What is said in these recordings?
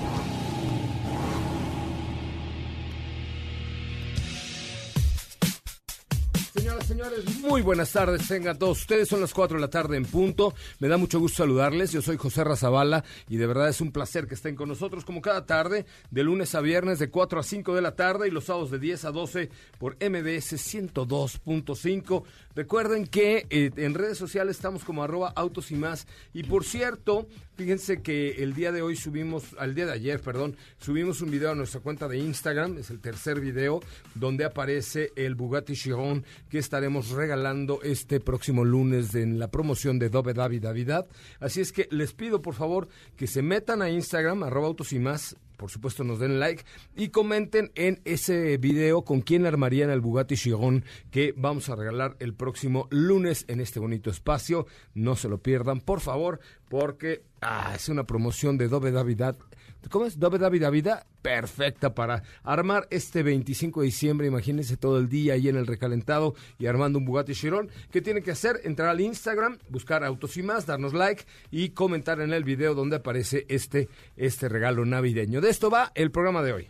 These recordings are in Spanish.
Thank you. Señores, muy buenas tardes. Tengan todos ustedes. Son las 4 de la tarde en punto. Me da mucho gusto saludarles. Yo soy José Razabala y de verdad es un placer que estén con nosotros como cada tarde, de lunes a viernes, de 4 a 5 de la tarde y los sábados de 10 a 12 por MBS 102.5. Recuerden que eh, en redes sociales estamos como arroba autos y más. Y por cierto, fíjense que el día de hoy subimos, al día de ayer, perdón, subimos un video a nuestra cuenta de Instagram, es el tercer video, donde aparece el Bugatti Chiron que estaremos regalando este próximo lunes en la promoción de Dove David. Así es que les pido por favor que se metan a Instagram, arroba autos y más, por supuesto nos den like y comenten en ese video con quién armarían el Bugatti Chiron que vamos a regalar el próximo lunes en este bonito espacio. No se lo pierdan, por favor, porque ah, es una promoción de Dove Davidad. ¿Cómo es? Dove David Davida, perfecta para armar este 25 de diciembre. Imagínense todo el día ahí en el recalentado y armando un Bugatti Chiron. ¿Qué tiene que hacer? Entrar al Instagram, buscar Autos y más, darnos like y comentar en el video donde aparece este, este regalo navideño. De esto va el programa de hoy.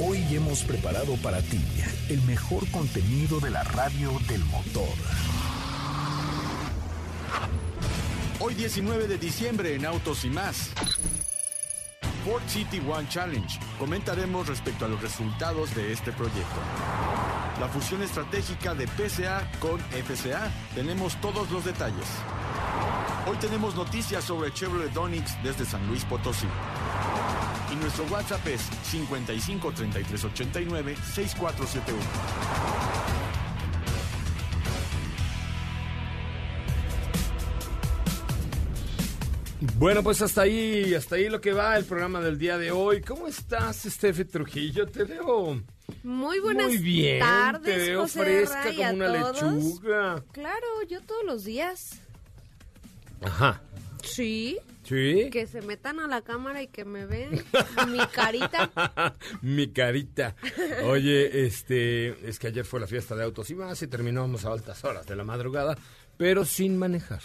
Hoy hemos preparado para ti el mejor contenido de la radio del motor. Hoy 19 de diciembre en Autos y más. Ford City One Challenge. Comentaremos respecto a los resultados de este proyecto. La fusión estratégica de PCA con FCA. Tenemos todos los detalles. Hoy tenemos noticias sobre Chevrolet Onix desde San Luis Potosí. Y nuestro WhatsApp es 55 33 89 6471. Bueno, pues hasta ahí, hasta ahí lo que va el programa del día de hoy. ¿Cómo estás, Steffi Trujillo? Te veo muy buenas muy bien, tardes, te veo José fresca como una todos. lechuga. Claro, yo todos los días. Ajá. Sí. ¿Sí? Que se metan a la cámara y que me vean mi carita. Mi carita. Oye, este, es que ayer fue la fiesta de autos y más y terminamos a altas horas de la madrugada, pero sin manejar,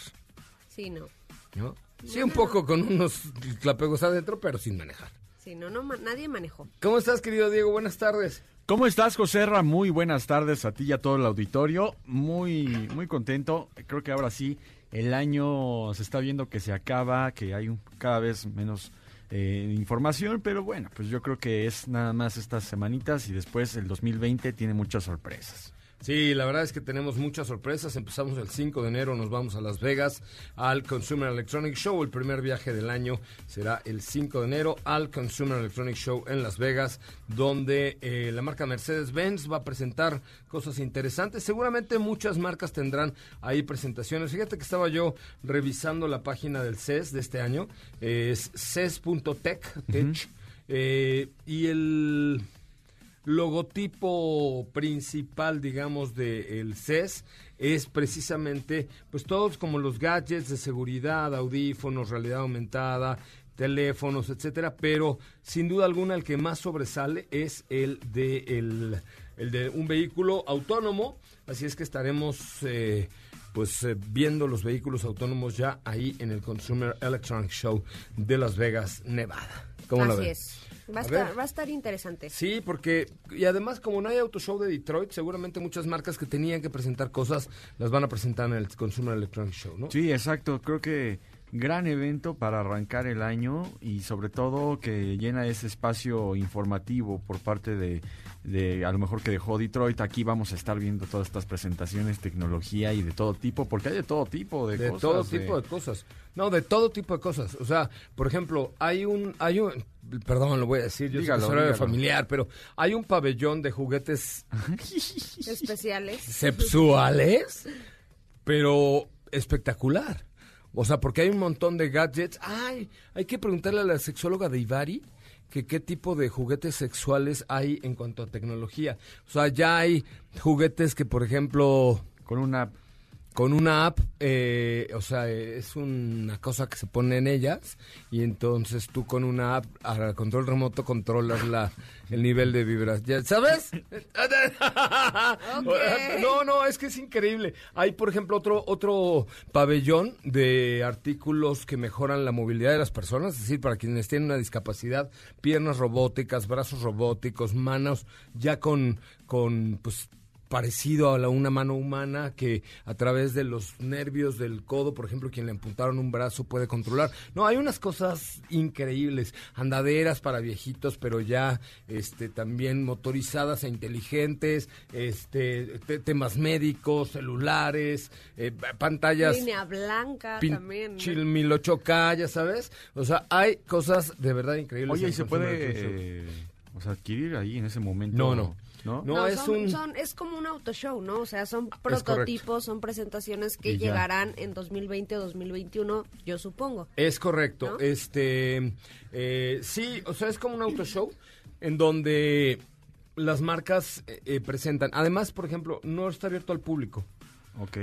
Sí, no. ¿no? Sí, un poco con unos clapegos adentro, pero sin manejar. Sí, no, no, ma- nadie manejó. ¿Cómo estás, querido Diego? Buenas tardes. ¿Cómo estás, José Ra? Muy buenas tardes a ti y a todo el auditorio. Muy, muy contento. Creo que ahora sí, el año se está viendo que se acaba, que hay un- cada vez menos eh, información, pero bueno, pues yo creo que es nada más estas semanitas y después el 2020 tiene muchas sorpresas. Sí, la verdad es que tenemos muchas sorpresas. Empezamos el 5 de enero, nos vamos a Las Vegas al Consumer Electronic Show. El primer viaje del año será el 5 de enero al Consumer Electronic Show en Las Vegas, donde eh, la marca Mercedes-Benz va a presentar cosas interesantes. Seguramente muchas marcas tendrán ahí presentaciones. Fíjate que estaba yo revisando la página del CES de este año, es ces.tech, tech, eh, y el logotipo principal, digamos, del CES es precisamente, pues todos como los gadgets de seguridad, audífonos, realidad aumentada, teléfonos, etcétera, pero sin duda alguna el que más sobresale es el de el, el de un vehículo autónomo, así es que estaremos eh, pues eh, viendo los vehículos autónomos ya ahí en el Consumer Electronic Show de Las Vegas, Nevada. ¿Cómo la Así ven? es. Va a, A estar, va a estar interesante. Sí, porque, y además como no hay auto show de Detroit, seguramente muchas marcas que tenían que presentar cosas las van a presentar en el Consumer Electronic Show, ¿no? Sí, exacto. Creo que gran evento para arrancar el año y sobre todo que llena ese espacio informativo por parte de, de a lo mejor que dejó Detroit. Aquí vamos a estar viendo todas estas presentaciones, tecnología y de todo tipo, porque hay de todo tipo de, de cosas. todo tipo de cosas. No, de todo tipo de cosas. O sea, por ejemplo, hay un, hay un, perdón, lo voy a decir, yo Dígalo, horario dígalo. familiar, pero hay un pabellón de juguetes Especiales. sexuales, pero espectacular. O sea, porque hay un montón de gadgets. Ay, hay que preguntarle a la sexóloga de Ivari que qué tipo de juguetes sexuales hay en cuanto a tecnología. O sea, ya hay juguetes que, por ejemplo, Con una... con una app, eh, o sea, es una cosa que se pone en ellas y entonces tú con una app a control remoto controlas la, el nivel de vibración. ¿Sabes? No, no, es que es increíble. Hay, por ejemplo, otro otro pabellón de artículos que mejoran la movilidad de las personas, es decir, para quienes tienen una discapacidad, piernas robóticas, brazos robóticos, manos ya con con pues parecido a la, una mano humana que a través de los nervios del codo, por ejemplo, quien le apuntaron un brazo puede controlar. No, hay unas cosas increíbles, andaderas para viejitos, pero ya este también motorizadas e inteligentes, este te- temas médicos, celulares, eh, pantallas Línea blanca pin- también. ¿no? chil- 1008K, ya sabes. O sea, hay cosas de verdad increíbles. Oye, ¿y se puede eh, o sea, adquirir ahí en ese momento? No, no. ¿No? No, No, es son, un- son- es como un auto show, ¿no? O sea, son prototipos, son presentaciones que llegarán en 2020 o 2021, yo supongo. Es correcto. ¿No? Este, eh, sí, o sea, es como un auto show en donde las marcas eh, eh, presentan. Además, por ejemplo, no está abierto al público.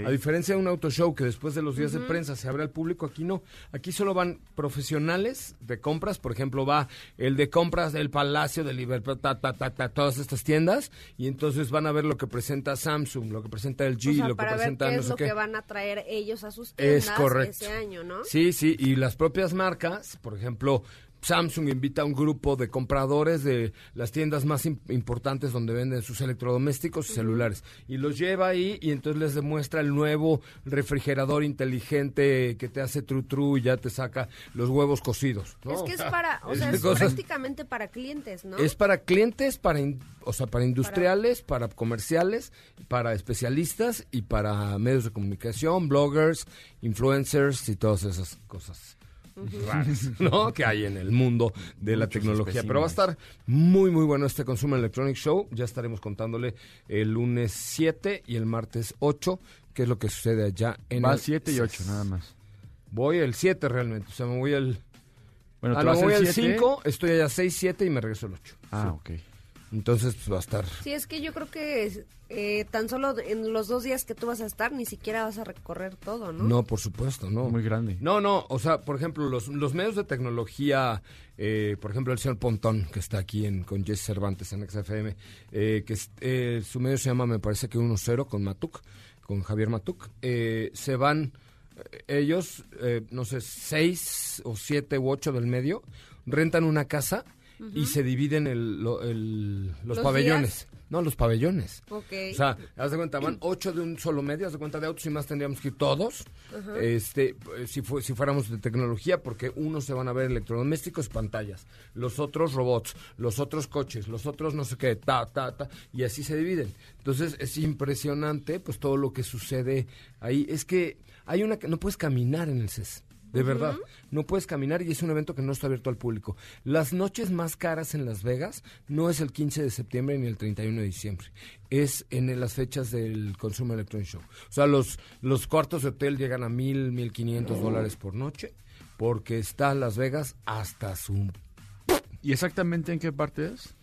A diferencia de un auto show que después de los días de prensa se abre al público, aquí no. Aquí solo van profesionales de compras. Por ejemplo, va el de compras del Palacio de Libertad, ta, ta, ta, ta, todas estas tiendas. Y entonces van a ver lo que presenta Samsung, lo que presenta LG, o sea, lo que para ver presenta qué no es lo qué. que van a traer ellos a sus Es tiendas correcto. ese año, ¿no? Sí, sí, y las propias marcas, por ejemplo, Samsung invita a un grupo de compradores de las tiendas más im- importantes donde venden sus electrodomésticos y celulares y los lleva ahí y entonces les demuestra el nuevo refrigerador inteligente que te hace tru tru y ya te saca los huevos cocidos. ¿no? Es que es para, o sea, es prácticamente para clientes, ¿no? es para clientes, para in- o sea, para industriales, para comerciales, para especialistas y para medios de comunicación, bloggers, influencers y todas esas cosas raras, ¿no? Que hay en el mundo de la Muchos tecnología. Pero va a estar muy, muy bueno este Consumer Electronic Show. Ya estaremos contándole el lunes 7 y el martes 8, qué es lo que sucede allá en Va el 7 y 8, nada más. Voy el 7 realmente, o sea, me voy el... Bueno, ah, ¿te no, vas voy el al 7? 5, estoy allá 6, 7 y me regreso el 8. Ah, ok. Entonces, pues va a estar... Sí, es que yo creo que eh, tan solo en los dos días que tú vas a estar, ni siquiera vas a recorrer todo, ¿no? No, por supuesto, no. Muy grande. No, no, o sea, por ejemplo, los, los medios de tecnología, eh, por ejemplo, el señor Pontón, que está aquí en, con Jesse Cervantes en XFM, eh, que eh, su medio se llama, me parece que 1-0 con Matuk, con Javier Matuk, eh, se van eh, ellos, eh, no sé, seis o siete u ocho del medio, rentan una casa y se dividen el, lo- el- los, ¿Los pabellones. No, los pabellones. Ok. O sea, haz de cuenta, van ocho de un solo medio, haz de cuenta de autos y más tendríamos que ir todos. Este, si, fu- si fuéramos de tecnología, porque unos se van a ver electrodomésticos, pantallas, los otros robots, los otros coches, los otros no sé qué, ta, ta, ta, y así se dividen. Entonces es impresionante, pues todo lo que sucede ahí. Es que hay una, que no puedes caminar en el CES. De verdad, no puedes caminar y es un evento que no está abierto al público. Las noches más caras en Las Vegas no es el 15 de septiembre ni el 31 de diciembre, es en las fechas del Consumer Electronic Show. O sea, los, los cuartos de hotel llegan a mil, mil quinientos dólares por noche porque está Las Vegas hasta su ¿Y exactamente en qué parte es?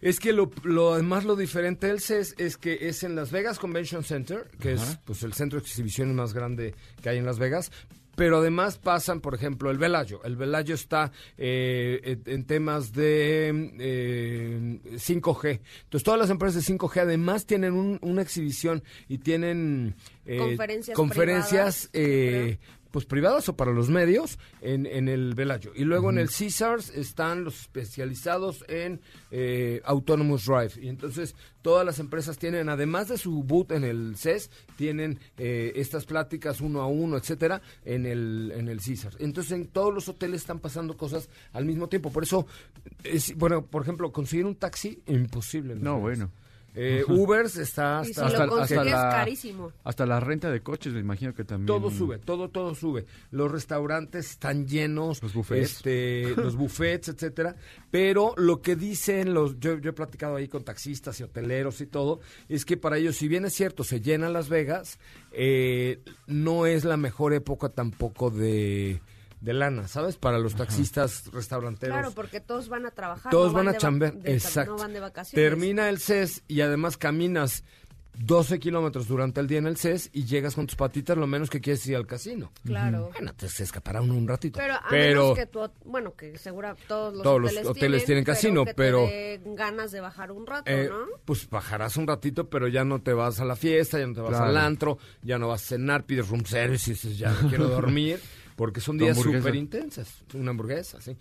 Es que lo, lo además lo diferente del CES es que es en Las Vegas Convention Center, que es pues el centro de exhibiciones más grande que hay en Las Vegas, pero además pasan, por ejemplo, el Velayo. El Velayo está eh, en- temas de eh, 5G. Entonces, todas las empresas de 5G además tienen un- una exhibición y tienen eh, Conferencias conferencias, privadas, eh, pues privadas o para los medios en, en el Velayo. Y luego en el Caesars están los especializados en eh, Autonomous Drive. Y entonces todas las empresas tienen, además de su boot en el CES, tienen eh, estas pláticas uno a uno, etcétera, en el, en el Caesars. Entonces en todos los hoteles están pasando cosas al mismo tiempo. Por eso, es, bueno, por ejemplo, conseguir un taxi, imposible. No, bueno. Eh, Ubers está Y si hasta, lo hasta consigues, la- carísimo. Hasta la renta de coches, me imagino que también. todo sube, todo, todo sube. Los restaurantes están llenos, Los buffets. este, los buffets, etcétera. Pero lo que dicen los, yo, yo he platicado ahí con taxistas y hoteleros y todo, es que para ellos, si bien es cierto, se llena Las Vegas, eh, no es la mejor época tampoco de, de lana, ¿sabes? Para los taxistas, restauranteros. Claro, porque todos van a trabajar. Todos no van a chambear, exacto. No van de vacaciones. Termina el CES y además caminas 12 kilómetros durante el día en el CES y llegas con tus patitas, lo menos que quieres ir al casino. Claro. Bueno, te se escapará uno un ratito. Pero a Pero menos que tú, bueno, que seguro todos los Todos los hoteles, tienen casino, que pero- ganas de bajar un rato, eh, ¿no? pues bajarás un ratito, pero ya no te vas a la fiesta, ya no te vas Claro. al antro, ya no vas a cenar, pides room service y dices, ya no quiero dormir. Porque son días súper intensas. Una hamburguesa, sí.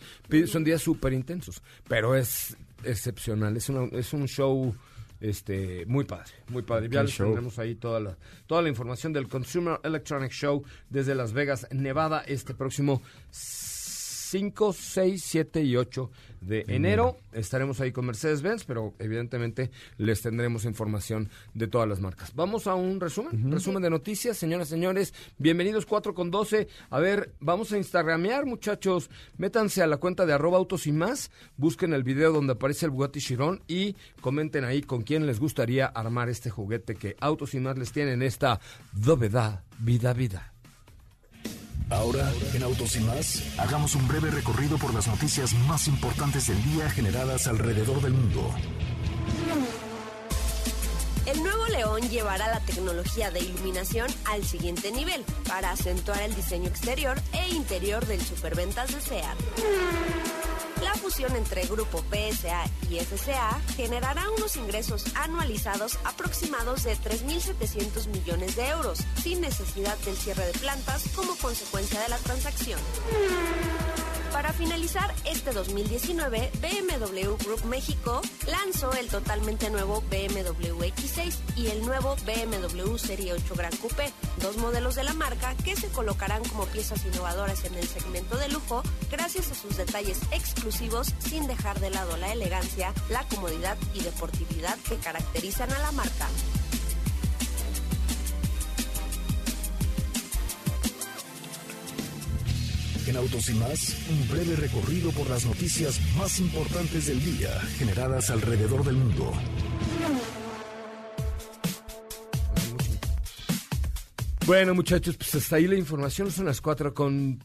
Son días súper intensos. Pero es excepcional. Es, una- es un show este muy padre. Muy padre. Ya les tendremos ahí toda la, toda la información del Consumer Electronic Show desde Las Vegas, Nevada, este próximo 5, 6, 7 y 8 de enero. Estaremos ahí con Mercedes-Benz, pero evidentemente les tendremos información de todas las marcas. Vamos a un resumen, resumen de noticias, señoras, señores. Bienvenidos 4 con 12. A ver, vamos a instagramear, muchachos. Métanse a la cuenta de arroba autos y más, busquen el video donde aparece el Bugatti Chiron y comenten ahí con quién les gustaría armar este juguete que Autos y más les tienen esta dovedad, vida, vida. Ahora, en Autos y más, hagamos un breve recorrido por las noticias más importantes del día generadas alrededor del mundo. El nuevo León llevará la tecnología de iluminación al siguiente nivel para acentuar el diseño exterior e interior del superventas de SEAT. La fusión entre Grupo PSA y FCA generará unos ingresos anualizados aproximados de 3.700 millones de euros, sin necesidad del cierre de plantas como consecuencia de la transacción. Para finalizar este 2019, BMW Group México lanzó el totalmente nuevo BMW X6 y el nuevo BMW Serie 8 Gran Coupé, dos modelos de la marca que se colocarán como piezas innovadoras en el segmento de lujo gracias a sus detalles exclusivos sin dejar de lado la elegancia, la comodidad y deportividad que caracterizan a la marca. En Autos y más, un breve recorrido por las noticias más importantes del día generadas alrededor del mundo. Bueno, muchachos, pues hasta ahí la información. Son las 4 con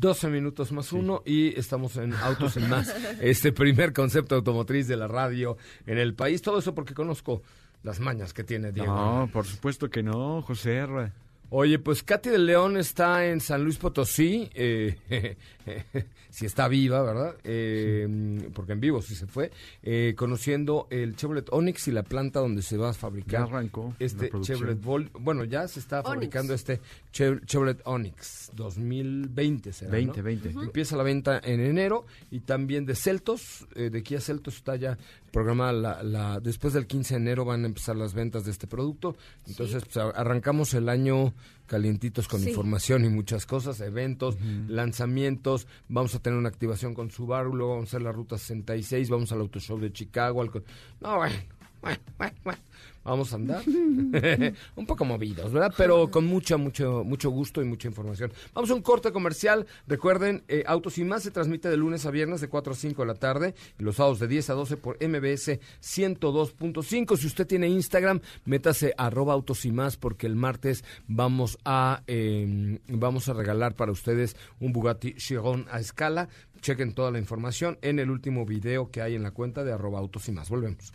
12 minutos más uno y estamos en Autos y Más, este primer concepto automotriz de la radio en el país. Todo eso porque conozco las mañas que tiene Diego. No, por supuesto que no, José R. Oye, pues Katy de León está en San Luis Potosí, eh, si está viva, ¿verdad? Eh, Porque en vivo sí se fue, eh, conociendo el Chevrolet Onix y la planta donde se va a fabricar Ya arrancó este. Chevrolet Vol bueno, ya se está Onix. fabricando este Chev- Chevrolet Onix 2020, será, 20, ¿no? 20. Empieza la venta en enero y también de Celtos, eh, de Kia Celtos está ya programada la, la- después del 15 de enero van a empezar las ventas de este producto. Entonces, pues, arrancamos el año calientitos con Sí. información y muchas cosas, eventos, lanzamientos, vamos a tener una activación con Subaru, luego vamos a hacer la ruta 66, vamos al Auto Show de Chicago, al no, bueno, bueno, bueno, bueno. Vamos a andar un poco movidos, ¿verdad? Pero con mucho, mucho, mucho gusto y mucha información. Vamos a un corte comercial. Recuerden, eh, Autos y Más se transmite de lunes a viernes de 4 a 5 de la tarde y los sábados de 10 a 12 por MBS 102.5. Si usted tiene Instagram, métase arroba Autos y Más porque el martes vamos a, eh, vamos a regalar para ustedes un Bugatti Chiron a escala. Chequen toda la información en el último video que hay en la cuenta de arroba Autos y Más. Volvemos.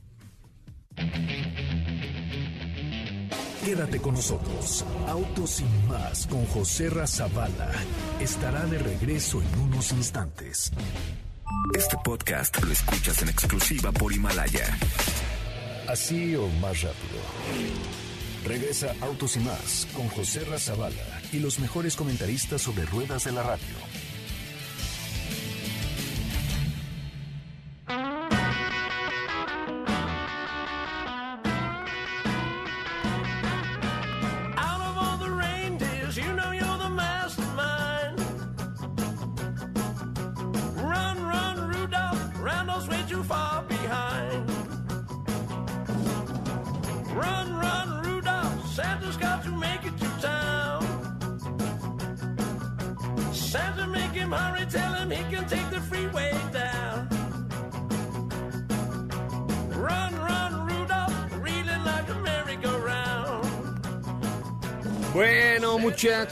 Quédate con nosotros. Autos sin más con José Razabala estará de regreso en unos instantes. Este podcast lo escuchas en exclusiva por Himalaya. Así o más rápido. Regresa Autos y más con José Razabala y los mejores comentaristas sobre ruedas de la radio.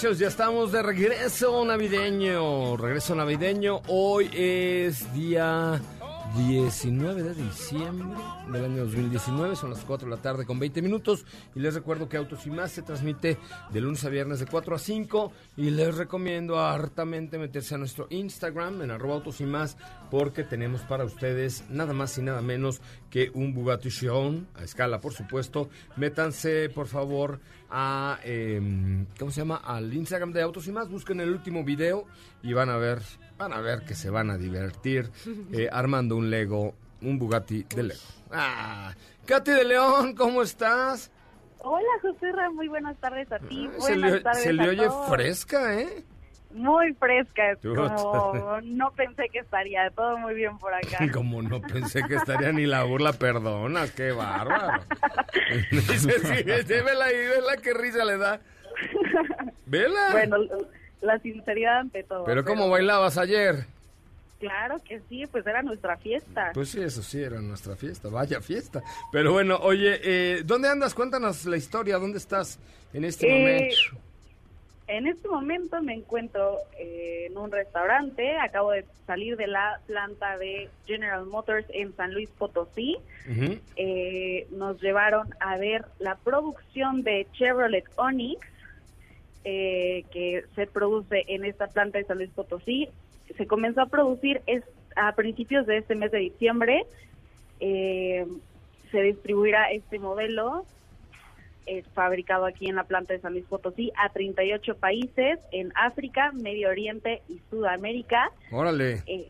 Ya estamos de regreso navideño. Regreso navideño. Hoy es día 19 de diciembre del año 2019. Son las 4 de la tarde con 20 minutos. Y les recuerdo que Autos y Más se transmite de lunes a viernes de 4 a 5. Y les recomiendo hartamente meterse a nuestro Instagram en arroba Autos y Más porque tenemos para ustedes nada más y nada menos que un Bugatti Chiron a escala, por supuesto. Métanse, por favor, a em, ¿cómo se llama? Al Instagram de Autos y Más. Busquen el último video y van a ver, van a ver que se van a divertir eh, armando un Lego, un Bugatti de Lego. Ah, Katy de León, ¿cómo estás? Hola, José Ra, muy buenas tardes a ti. Ah, se le, tardes se le a oye todos. fresca, ¿eh? Muy fresca, como no pensé que estaría todo muy bien por acá. Como no pensé que estaría ni la burla, perdonas, qué bárbaro. Dice, sí, sí, vela ahí, vela qué risa le da. Vela. Bueno, la sinceridad ante todo. Pero ¿cómo bailabas ayer? Claro que sí, pues era nuestra fiesta. Pues sí, eso sí, era nuestra fiesta, vaya fiesta. Pero bueno, oye, eh, ¿dónde andas? Cuéntanos la historia, ¿dónde estás en este Eh, momento? En este momento me encuentro eh, en un restaurante, acabo de salir de la planta de General Motors en San Luis Potosí. Eh, nos llevaron a ver la producción de Chevrolet Onix, eh, que se produce en esta planta de San Luis Potosí. Se comenzó a producir es, a principios de este mes de diciembre. Eh, se distribuirá este modelo eh, fabricado aquí en la planta de San Luis Potosí a 38 países en África, Medio Oriente y Sudamérica. Órale. Eh,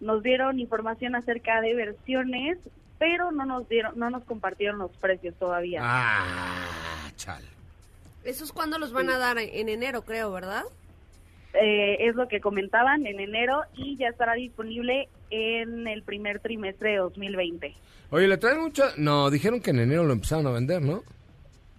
nos dieron información acerca de versiones, pero no nos dieron, no nos compartieron los precios todavía. Ah, chal. Esos cuando los van a dar en enero, creo, ¿verdad? Eh, es lo que comentaban en enero y ya estará disponible en el primer trimestre de 2020. Oye, ¿le traen mucha...? No, dijeron que en enero lo empezaron a vender, ¿no?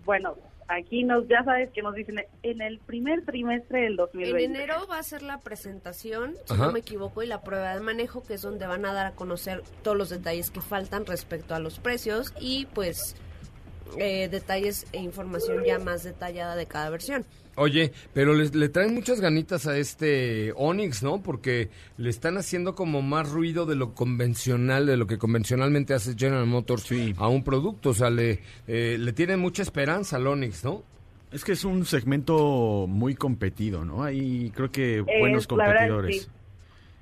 Bueno, aquí nos ya sabes que nos dicen en el primer trimestre del En 2020. enero va a ser la presentación, si Ajá. no me equivoco, y la prueba de manejo, que es donde van a dar a conocer todos los detalles que faltan respecto a los precios y pues eh, detalles e información ya más detallada de cada versión. Oye, pero les- le traen muchas ganitas a este Onix, ¿no? Porque le están haciendo como más ruido de lo convencional, de lo que convencionalmente hace General Motors a un producto. O sea, le, eh, le tienen mucha esperanza al Onix, ¿no? Es que es un segmento muy competido, ¿no? Hay creo que buenos Es- la verdad, competidores.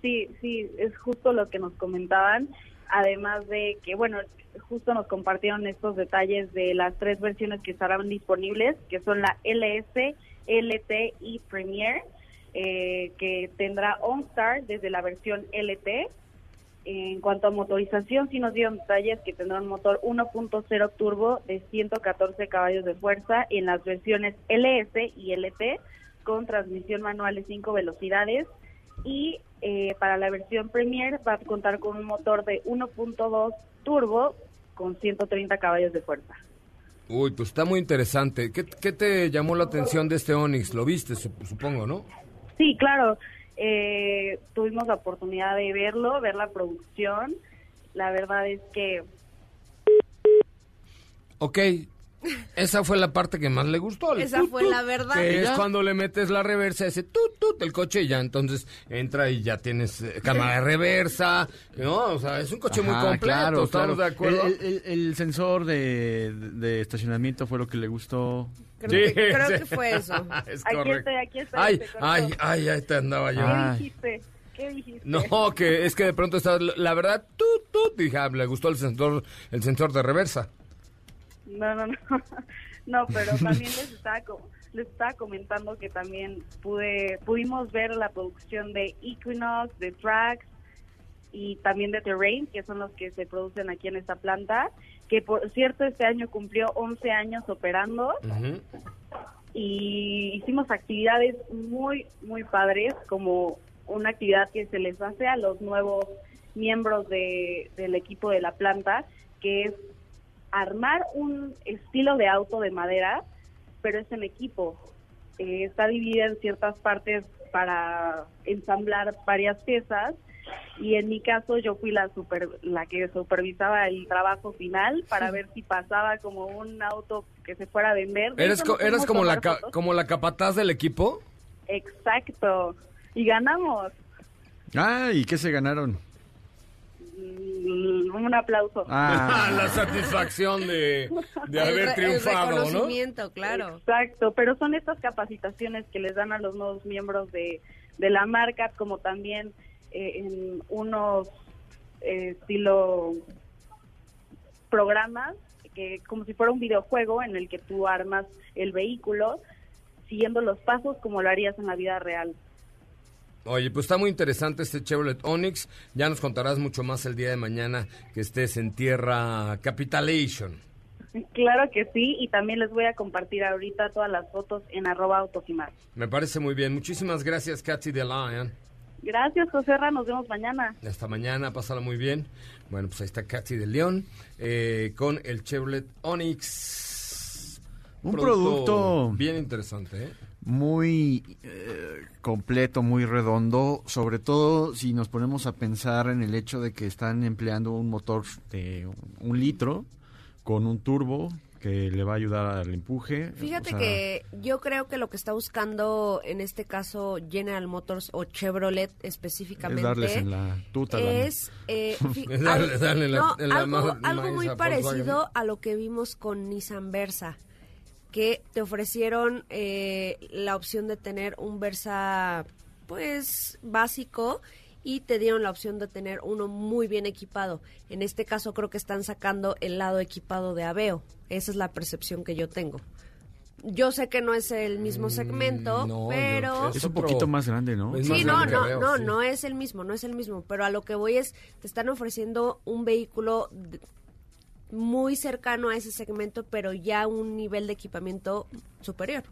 Sí, sí, es justo lo que nos comentaban. Además de que, bueno, justo nos compartieron estos detalles de las tres versiones que estarán disponibles, que son la LS, LT y Premier, eh, que tendrá OnStar desde la versión LT. En cuanto a motorización, sí nos dieron detalles que tendrá un motor 1.0 turbo de 114 caballos de fuerza en las versiones LS y LT con transmisión manual de 5 velocidades y eh, para la versión Premier va a contar con un motor de 1.2 turbo con 130 caballos de fuerza. Uy, pues está muy interesante. ¿Qué, qué te llamó la atención de este Onix? Lo viste, sup- supongo, ¿no? Sí, claro, eh, tuvimos la oportunidad de verlo, ver la producción. La verdad es que Ok, Esa fue la parte que más le gustó. el Esa tut, fue tut, la verdad. Que ¿Y es cuando le metes la reversa, ese tut, tut, el coche y ya entonces entra y ya tienes eh, cámara de reversa. No, o sea, es un coche muy completo, claro, ¿estamos claro. de acuerdo? El, el- el- el sensor de, de estacionamiento fue lo que le gustó. Creo, que, creo que fue eso. es Aquí correcto. estoy, aquí estoy, Ay, ay, ay, ahí te andaba yo. ¿Qué Ay. dijiste? ¿Qué dijiste? No, que es que de pronto está, la verdad, tut, tut, dije, ah, le gustó el sensor, el sensor de reversa. No, no, no. No, pero también les estaba, les estaba comentando que también pude pudimos ver la producción de Equinox, de Trax y también de Terrain, que son los que se producen aquí en esta planta, que por cierto este año cumplió 11 años operando y hicimos actividades muy, muy padres, como una actividad que se les hace a los nuevos miembros de, del equipo de la planta, que es armar un estilo de auto de madera, pero es en equipo. Eh, está dividida en ciertas partes para ensamblar varias piezas y en mi caso yo fui la super, la que supervisaba el trabajo final para ver si pasaba como un auto que se fuera a vender. De ¿Eres, co- eres como, la ca- fotos. como la capataz del equipo? Exacto. Y ganamos. Ah, ¿y qué se ganaron? Mm, Un aplauso. Ah, la satisfacción de, haber triunfado, el ¿no? reconocimiento, claro. Exacto, pero son estas capacitaciones que les dan a los nuevos miembros de, de la marca, como también eh, en unos eh, estilo programas, que como si fuera un videojuego en el que tú armas el vehículo siguiendo los pasos como lo harías en la vida real. Oye, pues está muy interesante este Chevrolet Onix. Ya nos contarás mucho más el día de mañana que estés en Tierra Capitalation. Claro que sí, y también les voy a compartir ahorita todas las fotos en arroba autosimar. Me parece muy bien. Muchísimas gracias, Katy de Lion. Gracias, José Ra, nos vemos mañana. Hasta mañana, pásala muy bien. Bueno, pues ahí está Katy de León eh, con el Chevrolet Onix. Un producto- bien interesante, ¿eh? Muy eh, completo, muy redondo, sobre todo si nos ponemos a pensar en el hecho de que están empleando un motor de un litro con un turbo que le va a ayudar al empuje. Fíjate o sea, que yo creo que lo que está buscando en este caso General Motors o Chevrolet específicamente Es darles en la tuta, la- es, eh, fi- Es darle- al- darle la- no, en la algo, algo muy parecido Volkswagen. a lo que vimos con Nissan Versa que te ofrecieron eh, la opción de tener un Versa pues básico y te dieron la opción de tener uno muy bien equipado. En este caso creo que están sacando el lado equipado de Aveo. Esa es la percepción que yo tengo. Yo sé que no es el mismo segmento, Mm, no, yo- pero... Es un poquito más grande, ¿no? Es Sí, no, no, Aveo, no, sí. no es el mismo, no es el mismo, pero a lo que voy es, te están ofreciendo un vehículo de- muy cercano a ese segmento, pero ya un nivel de equipamiento superior.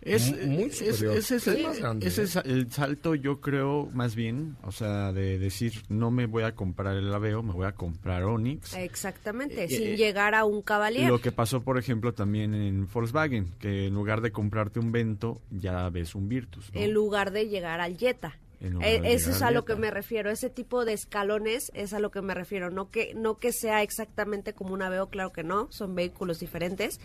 Es, es- superior. ese es, Sí, el, más grande, ese ¿eh? es el salto, yo creo, más bien, o sea, de decir, no me voy a comprar el Aveo, me voy a comprar Onix. Exactamente, Eh, sin eh, llegar a un cavalier. Lo que pasó, por ejemplo, también en Volkswagen, que en lugar de comprarte un Vento, ya ves un Virtus. ¿no? en lugar de llegar al Jetta. Eh, eso es a lo que me refiero, ese tipo de escalones es a lo que me refiero, no que no que sea exactamente como un Aveo, claro que no, son vehículos diferentes,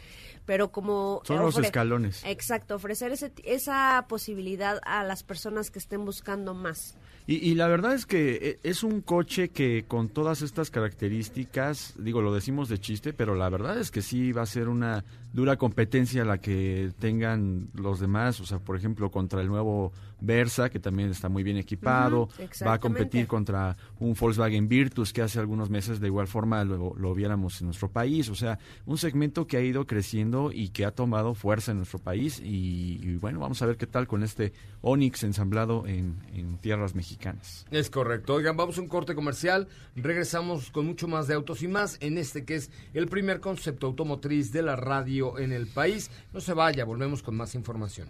pero como Son los escalones. Exacto, ofrecer ese, esa posibilidad a las personas que estén buscando más. Y, y la verdad es que eh, es un coche que con todas estas características, digo, lo decimos de chiste, pero la verdad es que sí va a ser una dura competencia la que tengan los demás, o sea, por ejemplo, contra el nuevo Versa, que también está muy bien equipado, va a competir contra un Volkswagen Virtus que hace algunos meses de igual forma lo, lo viéramos en nuestro país, o sea, un segmento que ha ido creciendo y que ha tomado fuerza en nuestro país y, y bueno, vamos a ver qué tal con este Onix ensamblado en, en tierras mexicanas. Es correcto. Oigan, vamos a un corte comercial. Regresamos con mucho más de autos y más en este que es el primer concepto automotriz de la radio en el país. No se vaya, volvemos con más información.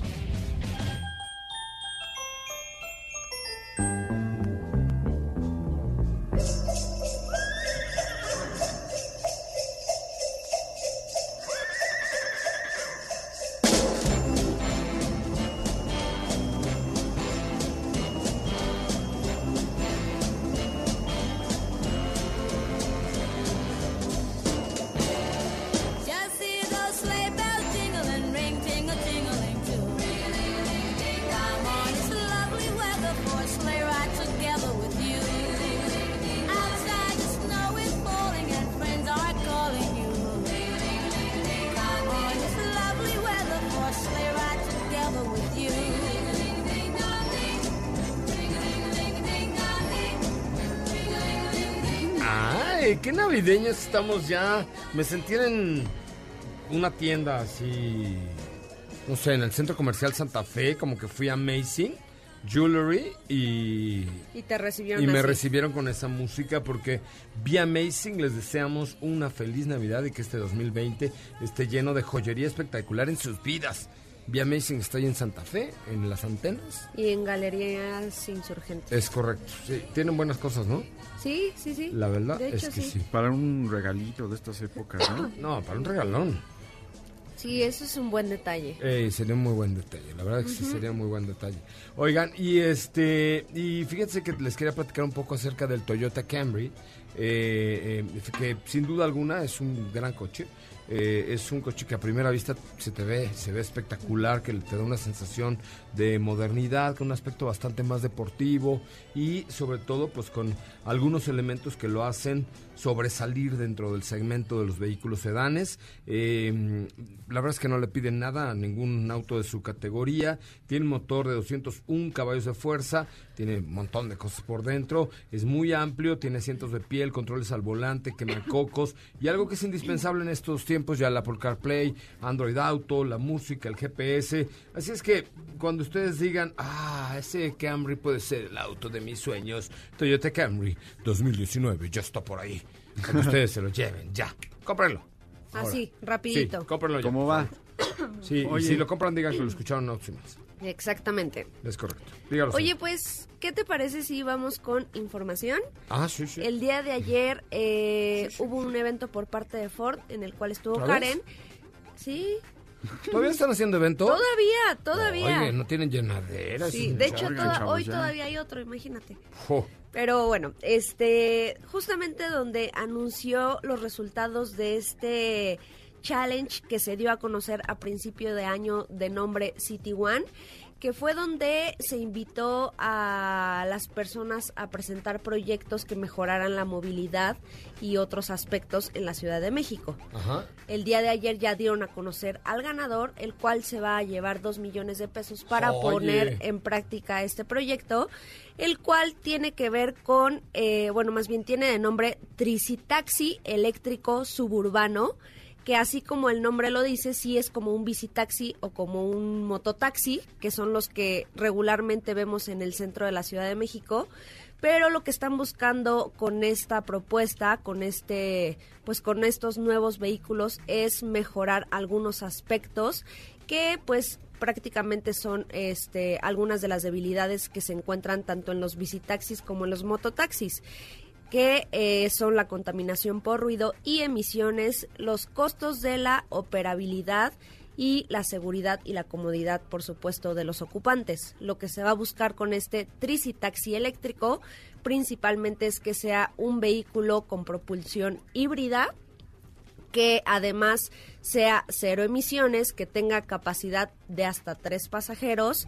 Navideños estamos ya. Me sentí en una tienda así, no sé, en el centro comercial Santa Fe, como que fui a Amazing Jewelry y, Y te recibieron y me recibieron con esa música porque vía Amazing les deseamos una feliz Navidad y que este 2020 esté lleno de joyería espectacular en sus vidas. Vía Amazing está ahí en Santa Fe, en las antenas. Y en Galerías Insurgentes. Es correcto, sí, tienen buenas cosas, ¿no? Sí, sí, sí. La verdad De es hecho, que sí. sí. Para un regalito de estas épocas, ¿no? No, para un regalón. Sí, eso es un buen detalle. Eh, sería un muy buen detalle, la verdad es que sí sería un muy buen detalle. Oigan, y este, y fíjense que les quería platicar un poco acerca del Toyota Camry, eh, eh, que sin duda alguna es un gran coche. Eh, es un coche que a primera vista se te ve, se ve espectacular, que te da una sensación de modernidad, con un aspecto bastante más deportivo y sobre todo pues con algunos elementos que lo hacen sobresalir dentro del segmento de los vehículos sedanes. La verdad es que no le piden nada a ningún auto de su categoría. Tiene un motor de 201 caballos de fuerza, tiene un montón de cosas por dentro, es muy amplio, tiene asientos de piel, controles al volante, quemacocos y algo que es indispensable en estos tiempos ya el Apple CarPlay, Android Auto, la música, el GPS. Así es que cuando ustedes digan, ah, ese Camry puede ser el auto de mis sueños, Toyota Camry 2019 ya está por ahí. Cuando ustedes se lo lleven, ya, cómprenlo. Así, Sí, rapidito. cómprenlo ya. ¿Cómo va? Sí, Oye. y si lo compran, digan que lo escucharon en Autos y Más. Exactamente. Es correcto. Dígalo. Oye, pues, ¿qué te parece si vamos con información? Ah, sí, sí. El día de ayer eh, hubo un evento por parte de Ford en el cual estuvo. Karen. Sí, ¿Todavía están haciendo evento? todavía, todavía. Oye, no tienen llenaderas. sí, de hecho, toda- chavos, hoy ya. todavía hay otro, imagínate. Jo. Pero bueno, este, justamente donde anunció los resultados de este challenge que se dio a conocer a principio de año de nombre City One, que fue donde se invitó a las personas a presentar proyectos que mejoraran la movilidad y otros aspectos en la Ciudad de México. Ajá. El día de ayer ya dieron a conocer al ganador, el cual se va a llevar dos millones de pesos para Oye. poner en práctica este proyecto, el cual tiene que ver con, eh, bueno, más bien tiene de nombre Tricitaxi Eléctrico Suburbano, que así como el nombre lo dice, sí es como un bicitaxi o como un mototaxi, que son los que regularmente vemos en el centro de la Ciudad de México, pero lo que están buscando con esta propuesta, con este, pues con estos nuevos vehículos es mejorar algunos aspectos que pues prácticamente son este algunas de las debilidades que se encuentran tanto en los bicitaxis como en los mototaxis que eh, son la contaminación por ruido y emisiones, los costos de la operabilidad y la seguridad y la comodidad, por supuesto, de los ocupantes. Lo que se va a buscar con este tricitaxi eléctrico principalmente es que sea un vehículo con propulsión híbrida que además sea cero emisiones, que tenga capacidad de hasta tres pasajeros,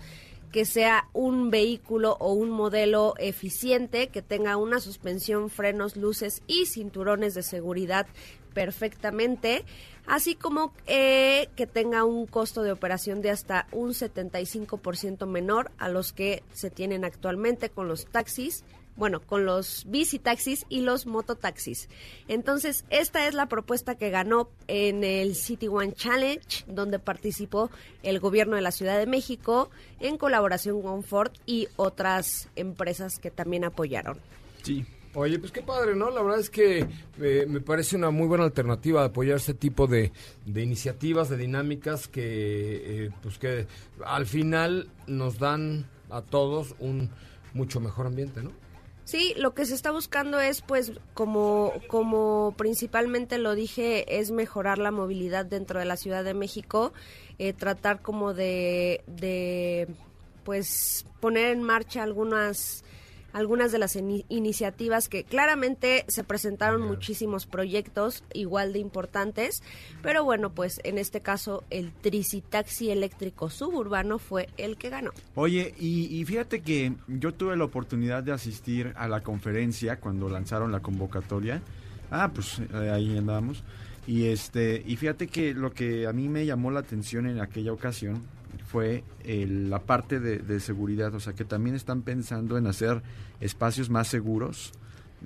que sea un vehículo o un modelo eficiente, que tenga una suspensión, frenos, luces y cinturones de seguridad perfectamente, así como eh, que tenga un costo de operación de hasta un 75% menor a los que se tienen actualmente con los taxis bueno, con los bicitaxis y los mototaxis. Entonces, esta es la propuesta que ganó en el City One Challenge, donde participó el gobierno de la Ciudad de México en colaboración con Ford y otras empresas que también apoyaron. Sí. Oye, pues qué padre, ¿no? La verdad es que eh, me parece una muy buena alternativa de apoyar este tipo de, de iniciativas, de dinámicas que, eh, pues que al final nos dan a todos un mucho mejor ambiente, ¿no? Sí, lo que se está buscando es, pues, como, como principalmente lo dije, es mejorar la movilidad dentro de la Ciudad de México, eh, tratar como de, de, pues, poner en marcha algunas algunas de las ini- iniciativas que claramente se presentaron muchísimos proyectos igual de importantes, pero bueno, pues en este caso el Tricitaxi eléctrico suburbano fue el que ganó. Oye, y, y fíjate que yo tuve la oportunidad de asistir a la conferencia cuando lanzaron la convocatoria. Ah, pues eh, ahí andábamos. Y este, y fíjate que lo que a mí me llamó la atención en aquella ocasión fue eh, la parte de, de seguridad, o sea que también están pensando en hacer espacios más seguros,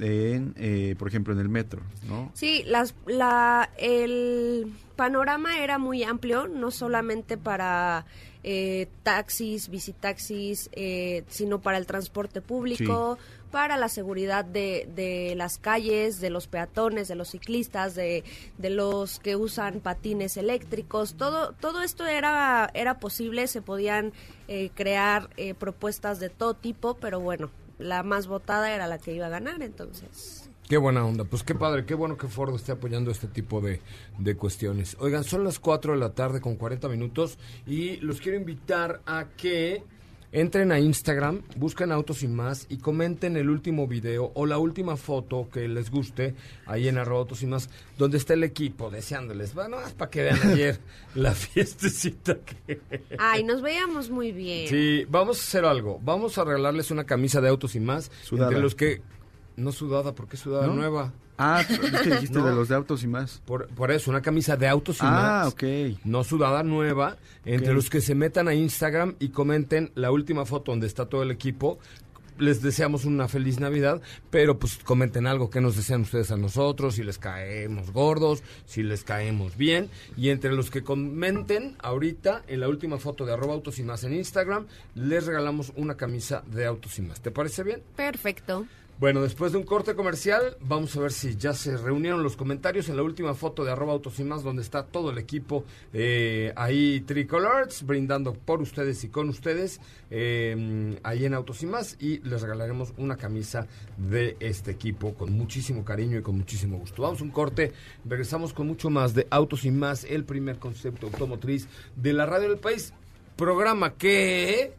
en, eh, por ejemplo, en el metro, ¿no? Sí, las, la, el panorama era muy amplio, no solamente para eh, taxis, visitaxis, eh, sino para el transporte público, para la seguridad de, de las calles, de los peatones, de los ciclistas, de, de los que usan patines eléctricos. Todo, todo esto era, era posible, se podían eh, crear eh, propuestas de todo tipo, pero bueno, la más votada era la que iba a ganar, entonces... Qué buena onda, pues qué padre, qué bueno que Ford esté apoyando este tipo de, de cuestiones. Oigan, son las 4 de la tarde con 40 minutos y los quiero invitar a que entren a Instagram, busquen Autos y Más y comenten el último video o la última foto que les guste ahí en arroba Autos y Más, donde está el equipo deseándoles, bueno, más para que vean ayer la fiestecita que... Ay, nos veíamos muy bien. Sí, vamos a hacer algo. Vamos a regalarles una camisa de autos y más. Sudada. Entre los que. No sudada, ¿por qué sudada ¿No? nueva? Ah, que dijiste No. de los de autos y más. Por, por eso, una camisa de autos y Ah, más. ok. No sudada nueva. Entre los que se metan a Instagram y comenten la última foto donde está todo el equipo. Les deseamos una feliz Navidad, pero pues comenten algo que nos desean ustedes a nosotros, si les caemos gordos, si les caemos bien. Y entre los que comenten ahorita, en la última foto de arroba autos y más en Instagram, les regalamos una camisa de autos y más. ¿Te parece bien? Perfecto. Bueno, después de un corte comercial, vamos a ver si ya se reunieron los comentarios en la última foto de arroba autos y más, donde está todo el equipo eh, ahí tricolores, brindando por ustedes y con ustedes, eh, ahí en Autos y más, y les regalaremos una camisa de este equipo con muchísimo cariño y con muchísimo gusto. Vamos a un corte, regresamos con mucho más de Autos y más, el primer concepto automotriz de la radio del país, programa que...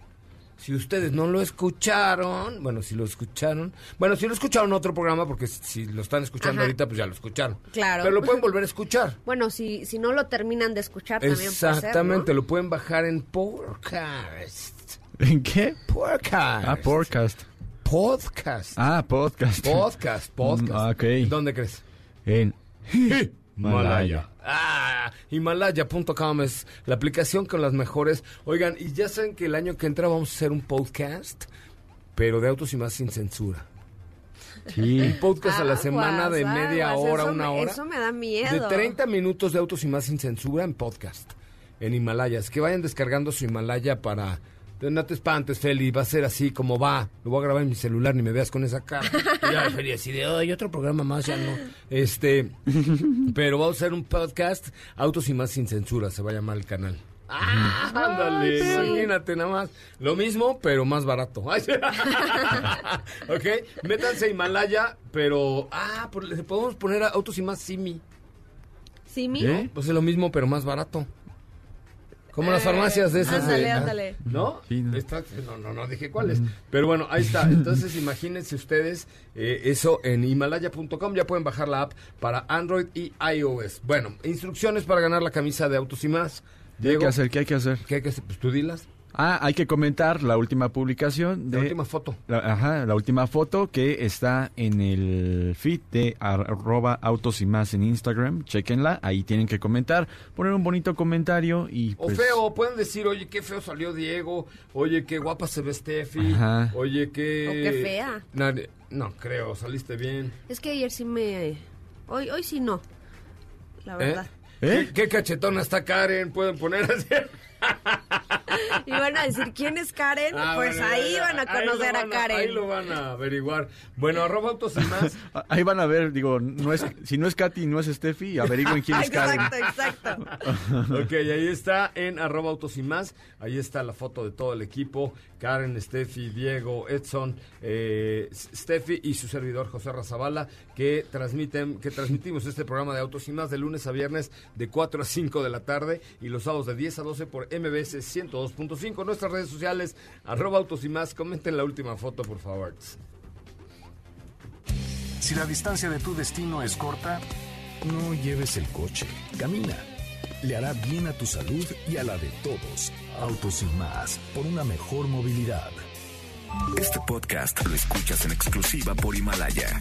Si ustedes no lo escucharon, bueno, si lo escucharon, bueno, si lo escucharon en otro programa, porque si lo están escuchando Ajá. ahorita, pues ya lo escucharon. Claro. Pero lo pueden volver a escuchar. Bueno, si, si no lo terminan de escuchar también puede ser, ¿no? Exactamente, lo pueden bajar en podcast. ¿En qué? Podcast. Ah, podcast. Podcast. Ah, podcast. Podcast, podcast. Mm, ah, ok. ¿Dónde crees? En Himalaya. Ah, Himalaya.com es la aplicación con las mejores. Oigan, y ya saben que el año que entra vamos a hacer un podcast, pero de autos y más sin censura. Sí. Un podcast a la semana de media aguas, hora, una me- hora. Eso me da miedo. De 30 minutos de autos y más sin censura en podcast. En Himalayas. Que vayan descargando su Himalaya para. No te espantes, Feli. Va a ser así como va. Lo voy a grabar en mi celular, ni me veas con esa cara. Y ya, Feli, así de, "Ay, otro programa más, ya no. Este. Pero vamos a hacer un podcast, Autos y más sin censura. Se va a llamar el canal. Ah, ándale, sí. imagínate nada más. Lo mismo, pero más barato. Ok, métanse a Himalaya, pero. Ah, le podemos poner a Autos y más Simi. ¿Sí, mi? ¿Eh? Pues es lo mismo, pero más barato. Como las farmacias de esas. ándale, de- ándale. ¿No? Sí, no. No, no, no dije cuáles. Pero bueno, ahí está. Entonces, imagínense ustedes eh, eso en himalaya.com. Ya pueden bajar la app para Android y iOS. Bueno, instrucciones para ganar la camisa de Autos y más. ¿Qué hay Diego, que hacer? ¿Qué hay que hacer? ¿qué hay que hacer? Pues tú dilas. Ah, hay que comentar la última publicación de... La última foto. La, ajá, la última foto que está en el feed de arroba autos y más en Instagram. Chequenla, ahí tienen que comentar, poner un bonito comentario y O pues, feo, pueden decir, oye, qué feo salió Diego, oye, qué guapa se ve Steffi, Ajá. oye, qué... O qué fea. Nadie- no, creo, saliste bien. Es que ayer sí me... Hoy, hoy sí no. La ¿Eh? verdad. ¿Eh? ¿Qué, qué cachetona está Karen? Pueden poner así. y van a decir quién es Karen, Ah, pues bueno, ahí ya, van a conocer a Karen. Ahí lo van a averiguar. Bueno, arroba autos y más. Ahí van a ver, digo, no es, si no es Katy, no es Steffi, averigüen quién es Karen. Exacto, exacto. ok, ahí está en arroba autos y más. Ahí está la foto de todo el equipo. Karen, Steffi, Diego, Edson, eh, Steffi y su servidor José Razabala que transmiten, que transmitimos este programa de autos y más de lunes a viernes de 4 a 5 de la tarde y los sábados de 10 a 12 por MBS 102.5. Nuestras redes sociales, arroba autos y más. Comenten la última foto, por favor. Si la distancia de tu destino es corta, no lleves el coche, camina. Le hará bien a tu salud y a la de todos. Autos y más, por una mejor movilidad. Este podcast lo escuchas en exclusiva por Himalaya.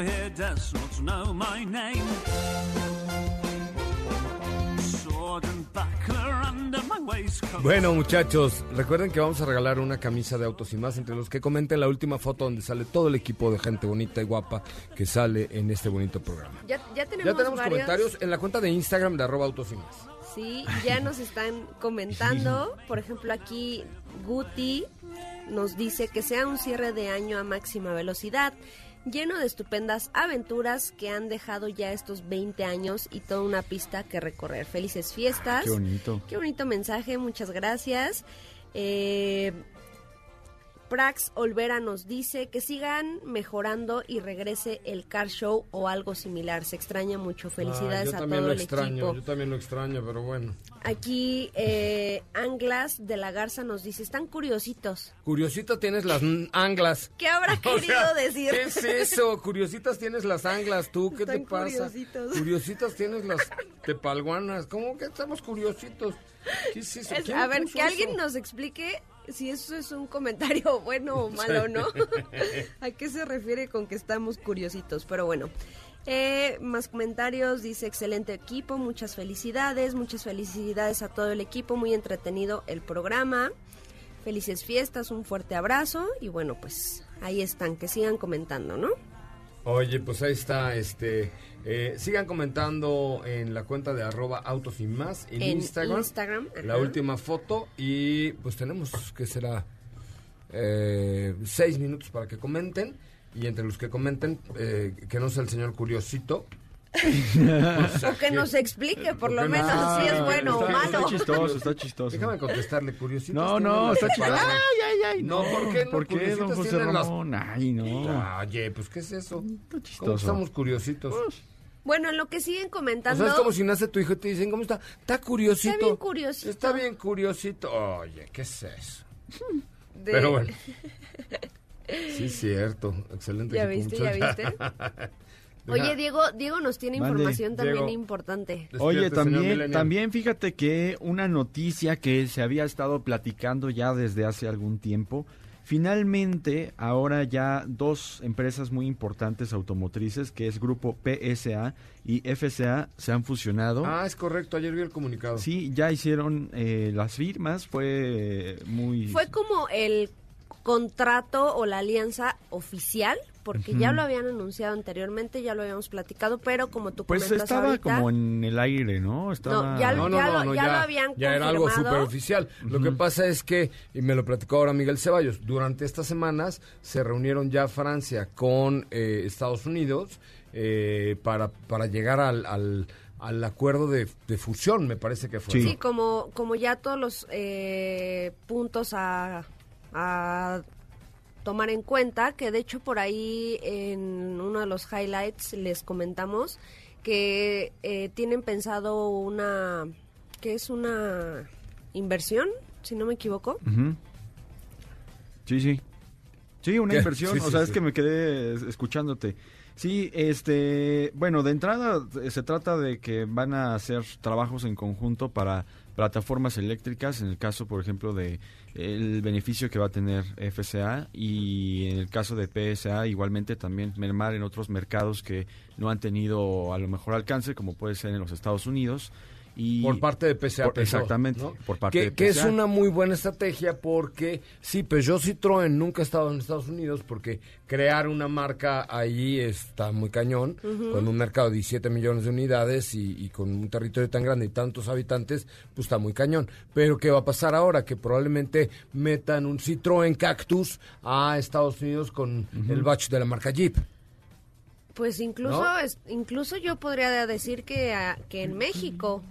Who here does not know my name? Sword and buckler under my waistcoat. Bueno, muchachos, recuerden que vamos a regalar una camisa de autos y más entre los que comenten la última foto donde sale todo el equipo de gente bonita y guapa que sale en este bonito programa. Ya, ya tenemos, Ya tenemos varios. comentarios en la cuenta de Instagram de arroba autos y más. Sí, ya nos están comentando. Por ejemplo, aquí Guti nos dice que sea un cierre de año a máxima velocidad, lleno de estupendas aventuras que han dejado ya estos 20 años y toda una pista que recorrer. Felices fiestas. Qué bonito. Qué bonito mensaje, muchas gracias. Eh, Prax Olvera nos dice que sigan mejorando y regrese el car show o algo similar. Se extraña mucho. Felicidades a también todo lo el extraño, equipo. yo también lo extraño, pero bueno. Aquí eh, Anglas de la Garza nos dice, están curiositos. Curiosita tienes las anglas. ¿Qué habrá O querido sea, decir? ¿Qué es eso? Curiositas tienes las anglas, tú, ¿qué te pasa? curiositos. Curiositas tienes las tepalguanas. ¿Cómo que estamos curiositos? ¿Qué es eso? Es- ¿Quién a ver, que alguien nos explique si eso es un comentario bueno o malo, ¿no? ¿A qué se refiere con que estamos curiositos? Pero bueno. Eh, más comentarios, dice excelente equipo, muchas felicidades, muchas felicidades a todo el equipo, muy entretenido el programa, felices fiestas, un fuerte abrazo y bueno, pues ahí están, que sigan comentando, ¿no? Oye, pues ahí está, este, eh, sigan comentando en la cuenta de arroba autos y más en, En Instagram, Instagram, la última foto. Y pues tenemos que será eh, seis minutos para que comenten. Y entre los que comenten eh, que no sea el señor curiosito. O que nos explique por lo menos no- si es bueno o está, malo. Está chistoso, está chistoso. Déjame contestarle, curiosito. No, no, está chistoso. Ay, ay, ay. No, ¿por qué no? ¿Por qué, don José tienen las- Ramón? Ay, no. Oye, pues ¿qué es eso? ¿Cómo chistoso. estamos curiositos? Bueno, en lo que siguen O comentando. sea, es como si nace tu hijo y te dicen, ¿cómo está? Está curiosito. Está bien curiosito. Está bien curiosito. Oye, ¿qué es eso? de- Pero bueno. Sí, cierto. Excelente. ¿Ya viste, ya viste? Oye, Diego, Diego nos tiene Mande. información también Diego. importante. Oye, también, también fíjate que una noticia que se había estado platicando ya desde hace algún tiempo, finalmente ahora ya dos empresas muy importantes automotrices, que es Grupo PSA y FCA, se han fusionado. Ah, es correcto. Ayer vi el comunicado. Sí, ya hicieron eh, las firmas, fue muy... Fue como el contrato o la alianza oficial, porque ya lo habían anunciado anteriormente, ya lo habíamos platicado, pero como tú Pues comentas estaba ahorita, como en el aire, ¿no? Estaba... ya No, no, Ya no, lo- no, ya ya, lo habían ya era algo confirmado. súper oficial. Lo que pasa es que, y me lo platicó ahora Miguel Ceballos, durante estas semanas se reunieron ya Francia con eh, Estados Unidos eh, para, para llegar al, al, al acuerdo de, de fusión, me parece que fue. Sí. ¿no? Sí, como, como ya todos los eh, puntos a, a tomar en cuenta, que de hecho por ahí en uno de los highlights les comentamos que eh, tienen pensado una, que es una inversión, si no me equivoco. Sí, sí. Sí, una ¿Qué? inversión. Sí, o sí, sea, sí. es que me quedé es- escuchándote. Sí, este, bueno, de entrada eh, se trata de que van a hacer trabajos en conjunto para plataformas eléctricas, en el caso, por ejemplo, de el beneficio que va a tener FCA y en el caso de PSA igualmente también mermar en otros mercados que no han tenido a lo mejor alcance, como puede ser en los Estados Unidos. Y Por parte de PSA por- Peugeot, exactamente, ¿no? por parte que, de que es PSA. una muy buena estrategia porque sí, Peugeot Citroën nunca ha estado en Estados Unidos porque crear una marca allí está muy cañón, con un mercado de 17 millones de unidades y, y con un territorio tan grande y tantos habitantes, pues está muy cañón. Pero ¿qué va a pasar ahora? Que probablemente metan un Citroën Cactus a Estados Unidos con el batch de la marca Jeep. Pues incluso, ¿No? es- incluso yo podría decir que, ah, que en México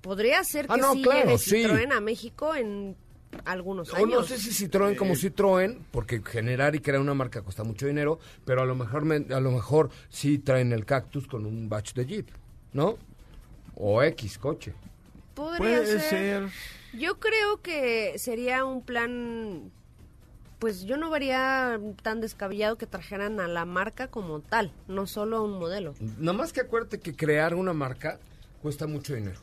podría ser que Ah, no, sí claro, llegue sí. Citroën a México en algunos O años. no sé si Citroën como Citroën, porque generar y crear una marca cuesta mucho dinero, pero a lo mejor me- a lo mejor sí traen el cactus con un batch de Jeep, ¿no? O X coche. Podría Puede ser. ser. Yo creo que sería un plan, pues yo no vería tan descabellado que trajeran a la marca como tal, no solo un modelo. Nada más que acuérdate que crear una marca cuesta mucho dinero.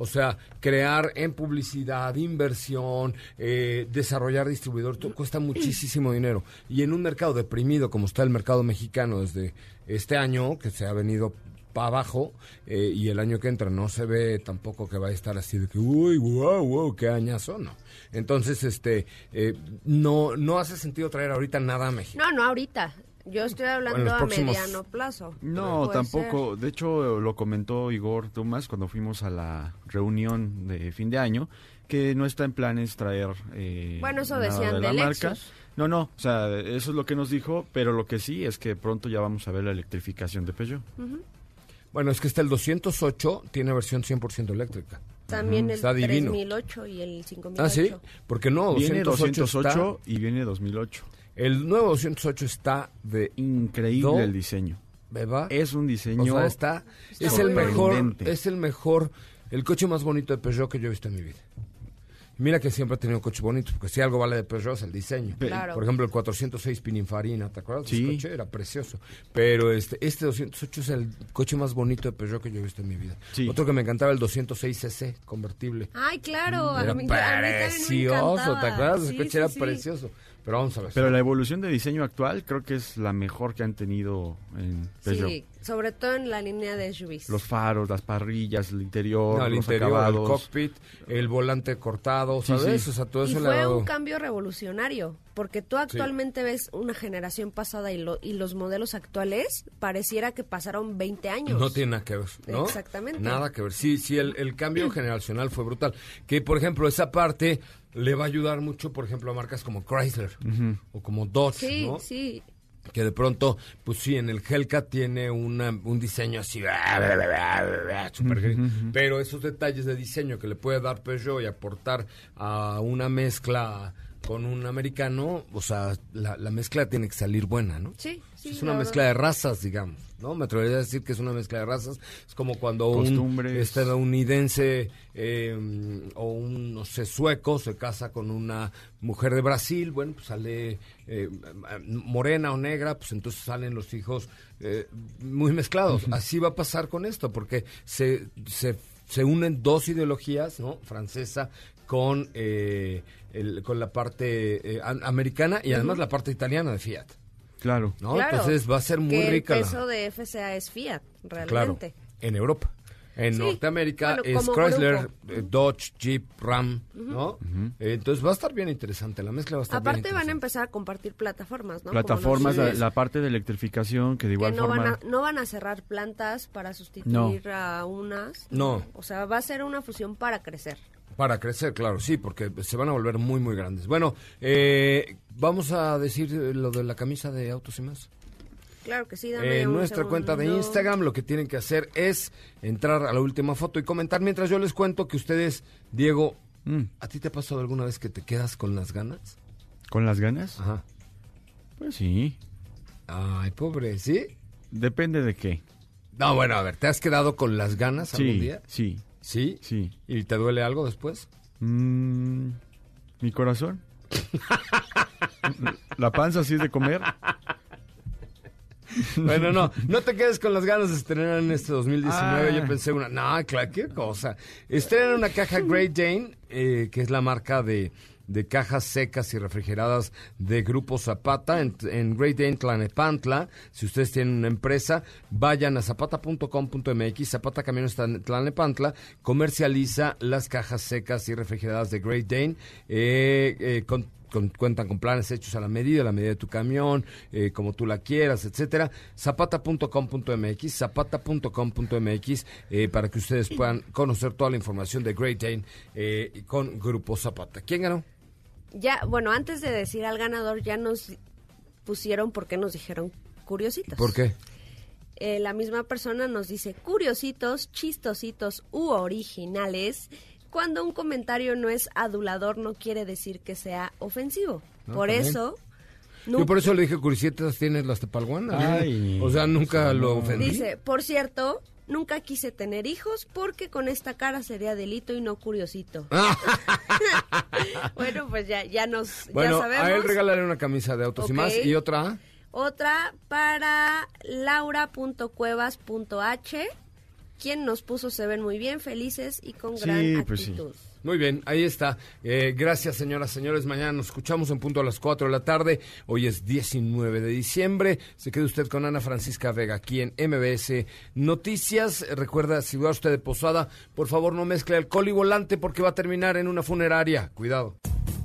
O sea, crear en publicidad, inversión, eh, desarrollar distribuidor, todo cuesta muchísimo dinero. Y en un mercado deprimido como está el mercado mexicano desde este año, que se ha venido para abajo, eh, y el año que entra no se ve tampoco que va a estar así de que, uy, wow, wow, qué añazo, no. Entonces, este, eh, no, no hace sentido traer ahorita nada a México. No, no ahorita. Yo estoy hablando los a próximos- mediano plazo. No, tampoco. De hecho, lo comentó Igor Dumas cuando fuimos a la reunión de fin de año, que no está en planes traer. eh, Bueno, eso decían de la de marca. Lexus. No, no, o sea, eso es lo que nos dijo, pero lo que sí es que pronto ya vamos a ver la electrificación de Peugeot. Bueno, es que está el 208, tiene versión 100% eléctrica. También el Está divino. 3008 y el 5008. Ah, sí, porque no, Viene 208, 208 está- y viene 2008. El nuevo 208 está de Increíble Do- el diseño. ¿verdad? Es un o diseño. sea, está es el mejor es el mejor el coche más bonito de Peugeot que yo he visto en mi vida. Mira que siempre ha tenido coches bonitos, porque si algo vale de Peugeot es el diseño. Claro. Por ejemplo, el 406 Pininfarina, ¿te acuerdas? ese Sí. coche era precioso. Pero este este 208 es el coche más bonito de Peugeot que yo he visto en mi vida. Sí. Otro que me encantaba el 206 CC convertible. Ay, claro. a Era a mí me precioso, ¿te acuerdas? Ese Sí, coche sí, era sí. precioso. Pero vamos a ver. Pero la evolución de diseño actual creo que es la mejor que han tenido en Peugeot. Sí, sobre todo en la línea de SUVs. Los faros, las parrillas, el interior, No, el los interior, el acabados. cockpit, el volante cortado, ¿sabes? sí. O sea, todo Y eso le fue dado- un cambio revolucionario, porque tú actualmente ves una generación pasada y, lo- y los modelos actuales pareciera que pasaron 20 años. No tiene nada que ver, ¿no? Exactamente. Nada que ver. Sí, sí, el, el cambio generacional fue brutal. Que, por ejemplo, esa parte le va a ayudar mucho, por ejemplo, a marcas como Chrysler o como Dodge, Sí, ¿no? sí. Que de pronto, pues sí, en el Hellcat tiene una, un diseño así, super gris. pero esos detalles de diseño que le puede dar Peugeot y aportar a una mezcla con un americano, o sea, la, la mezcla tiene que salir buena, ¿no? Sí, sí, es una la mezcla verdad. de razas, digamos, ¿no? Me atrevería a decir que es una mezcla de razas. Es como cuando un estadounidense eh, o un, no sé, sueco se casa con una mujer de Brasil, bueno, pues sale eh, morena o negra, pues entonces salen los hijos eh, muy mezclados. Así va a pasar con esto, porque se, se, se unen dos ideologías, ¿no? Francesa con, eh, el- con la parte eh, an- americana y además la parte italiana de Fiat. Claro. ¿no? Claro, Entonces va a ser muy que rica el la- peso de FCA es Fiat, Claro, realmente. en Europa. En Sí, Norteamérica bueno, es Chrysler, eh, Dodge, Jeep, Ram, ¿no? Eh, Entonces va a estar bien interesante, la mezcla va a estar bien Aparte van a empezar a compartir plataformas, ¿no? Plataformas, la, parte de electrificación que de que igual no van, forma... a, no van a cerrar plantas para sustituir a unas. No. O sea, va a ser una fusión para crecer. Para crecer, claro, sí, porque se van a volver muy, muy grandes. Bueno, eh, vamos a decir eh, lo de la camisa de autos y más. Claro que sí, dame En un nuestra cuenta de. Instagram lo que tienen que hacer es entrar a la última foto y comentar mientras yo les cuento que ustedes, Diego, Mm, ¿a ti te ha pasado alguna vez que te quedas con las ganas? ¿Con las ganas? Ajá. Pues sí. Ay, pobre, ¿sí? Depende de qué. No, bueno, a ver, ¿te has quedado con las ganas algún Sí, día? sí, ¿Sí? sí. ¿Y te duele algo después? Mm, ¿Mi corazón? ¿La panza así es de comer? Bueno, no, no te quedes con las ganas de estrenar en este 2019. Ah. Yo pensé una, no, claro, qué cosa. Estrenan una caja Great Dane, eh, que es la marca de, de cajas secas y refrigeradas de Grupo Zapata en, Great Dane Tlanepantla. Si ustedes tienen una empresa, vayan a zapata.com.mx. Zapata Camiones Tlan- Tlanepantla comercializa las cajas secas y refrigeradas de Great Dane eh, eh, con cuentan con planes hechos a la medida, a la medida de tu camión, eh, como tú la quieras, etcétera. Zapata.com.mx, zapata.com.mx, para que ustedes puedan conocer toda la información de Great Dane eh, con Grupo Zapata. ¿Quién ganó? Ya, bueno, antes de decir al ganador, ya nos pusieron porque nos dijeron curiositos. ¿Por qué? Eh, la misma persona nos dice curiositos, chistositos u originales. Cuando un comentario no es adulador, no quiere decir que sea ofensivo. Por también. eso, Yo por eso le dije, Curicietas tienes las tepalguanas. o sea, nunca lo ofendí. dice, por cierto, nunca quise tener hijos porque con esta cara sería delito y no curiosito. bueno, pues ya, ya nos ya sabemos. a él regalaré una camisa de autos y más. Y otra, Otra para laura.cuevas.h, quien nos puso se ven muy bien, felices y con Sí, gran pues sí. Muy bien, ahí está. Eh, gracias, señoras, señores. Mañana nos escuchamos en punto a las 4 de la tarde. Hoy es 19 de diciembre. Se queda usted con Ana Francisca Vega aquí en MBS Noticias. Recuerda, si va usted de posada, por favor no mezcle alcohol y volante porque va a terminar en una funeraria. Cuidado.